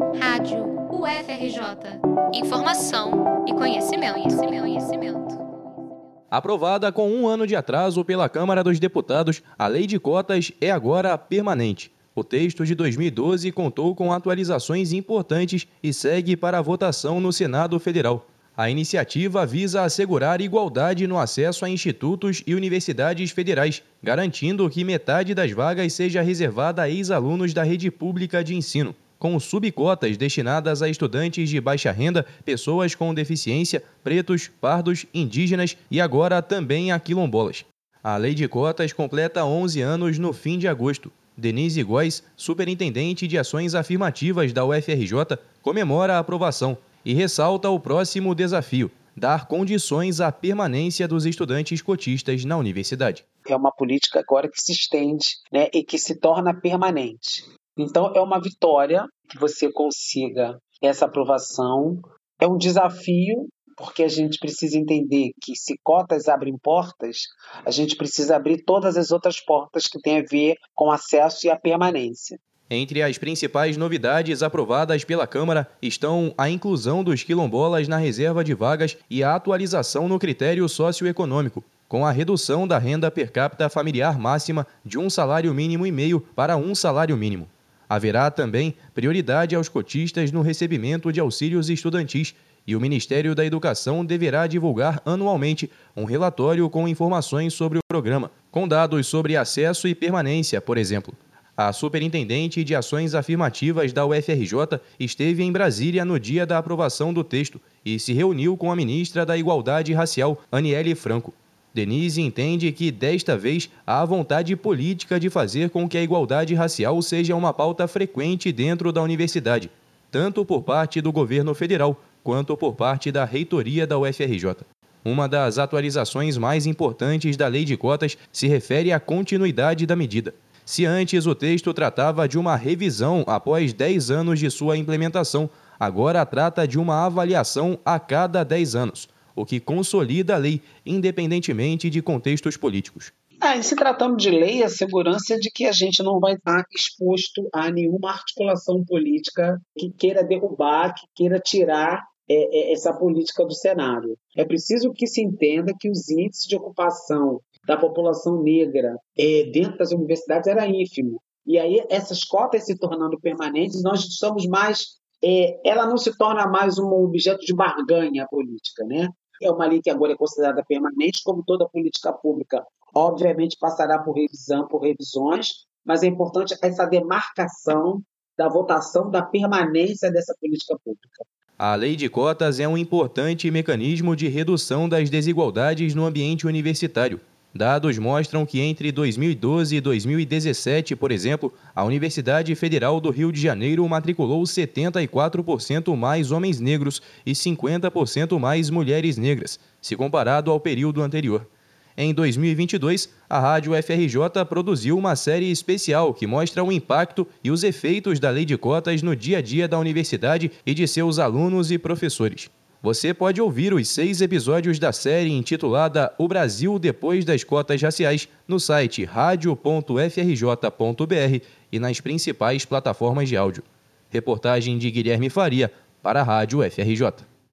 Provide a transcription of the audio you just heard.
Rádio UFRJ. Informação e conhecimento, conhecimento, conhecimento. Aprovada com um ano de atraso pela Câmara dos Deputados, a Lei de Cotas é agora permanente. O texto de 2012 contou com atualizações importantes e segue para a votação no Senado Federal. A iniciativa visa assegurar igualdade no acesso a institutos e universidades federais, garantindo que metade das vagas seja reservada a ex-alunos da rede pública de ensino, com subcotas destinadas a estudantes de baixa renda, pessoas com deficiência, pretos, pardos, indígenas e agora também a quilombolas. A lei de cotas completa 11 anos no fim de agosto. Denise Góes, superintendente de ações afirmativas da UFRJ, comemora a aprovação e ressalta o próximo desafio: dar condições à permanência dos estudantes cotistas na universidade. É uma política agora que se estende né, e que se torna permanente. Então, é uma vitória que você consiga essa aprovação. É um desafio, porque a gente precisa entender que se cotas abrem portas, a gente precisa abrir todas as outras portas que têm a ver com acesso e a permanência. Entre as principais novidades aprovadas pela Câmara estão a inclusão dos quilombolas na reserva de vagas e a atualização no critério socioeconômico, com a redução da renda per capita familiar máxima de um salário mínimo e meio para um salário mínimo. Haverá também prioridade aos cotistas no recebimento de auxílios estudantis e o Ministério da Educação deverá divulgar anualmente um relatório com informações sobre o programa, com dados sobre acesso e permanência, por exemplo. A superintendente de ações afirmativas da UFRJ esteve em Brasília no dia da aprovação do texto e se reuniu com a ministra da Igualdade Racial, Aniele Franco. Denise entende que, desta vez, há vontade política de fazer com que a igualdade racial seja uma pauta frequente dentro da universidade, tanto por parte do governo federal quanto por parte da reitoria da UFRJ. Uma das atualizações mais importantes da lei de cotas se refere à continuidade da medida. Se antes o texto tratava de uma revisão após 10 anos de sua implementação, agora trata de uma avaliação a cada 10 anos, o que consolida a lei, independentemente de contextos políticos. Ah, se tratando de lei, a segurança é de que a gente não vai estar exposto a nenhuma articulação política que queira derrubar, que queira tirar é, é, essa política do cenário. É preciso que se entenda que os índices de ocupação da população negra é, dentro das universidades era ínfimo. E aí essas cotas se tornando permanentes, nós estamos mais, é, ela não se torna mais um objeto de barganha política, né? É uma lei que agora é considerada permanente, como toda política pública. Obviamente passará por revisão, por revisões, mas é importante essa demarcação da votação da permanência dessa política pública. A lei de cotas é um importante mecanismo de redução das desigualdades no ambiente universitário. Dados mostram que entre 2012 e 2017, por exemplo, a Universidade Federal do Rio de Janeiro matriculou 74% mais homens negros e 50% mais mulheres negras, se comparado ao período anterior. Em 2022, a Rádio FRJ produziu uma série especial que mostra o impacto e os efeitos da lei de cotas no dia a dia da universidade e de seus alunos e professores. Você pode ouvir os seis episódios da série intitulada O Brasil Depois das Cotas Raciais no site radio.frj.br e nas principais plataformas de áudio. Reportagem de Guilherme Faria para a Rádio FRJ.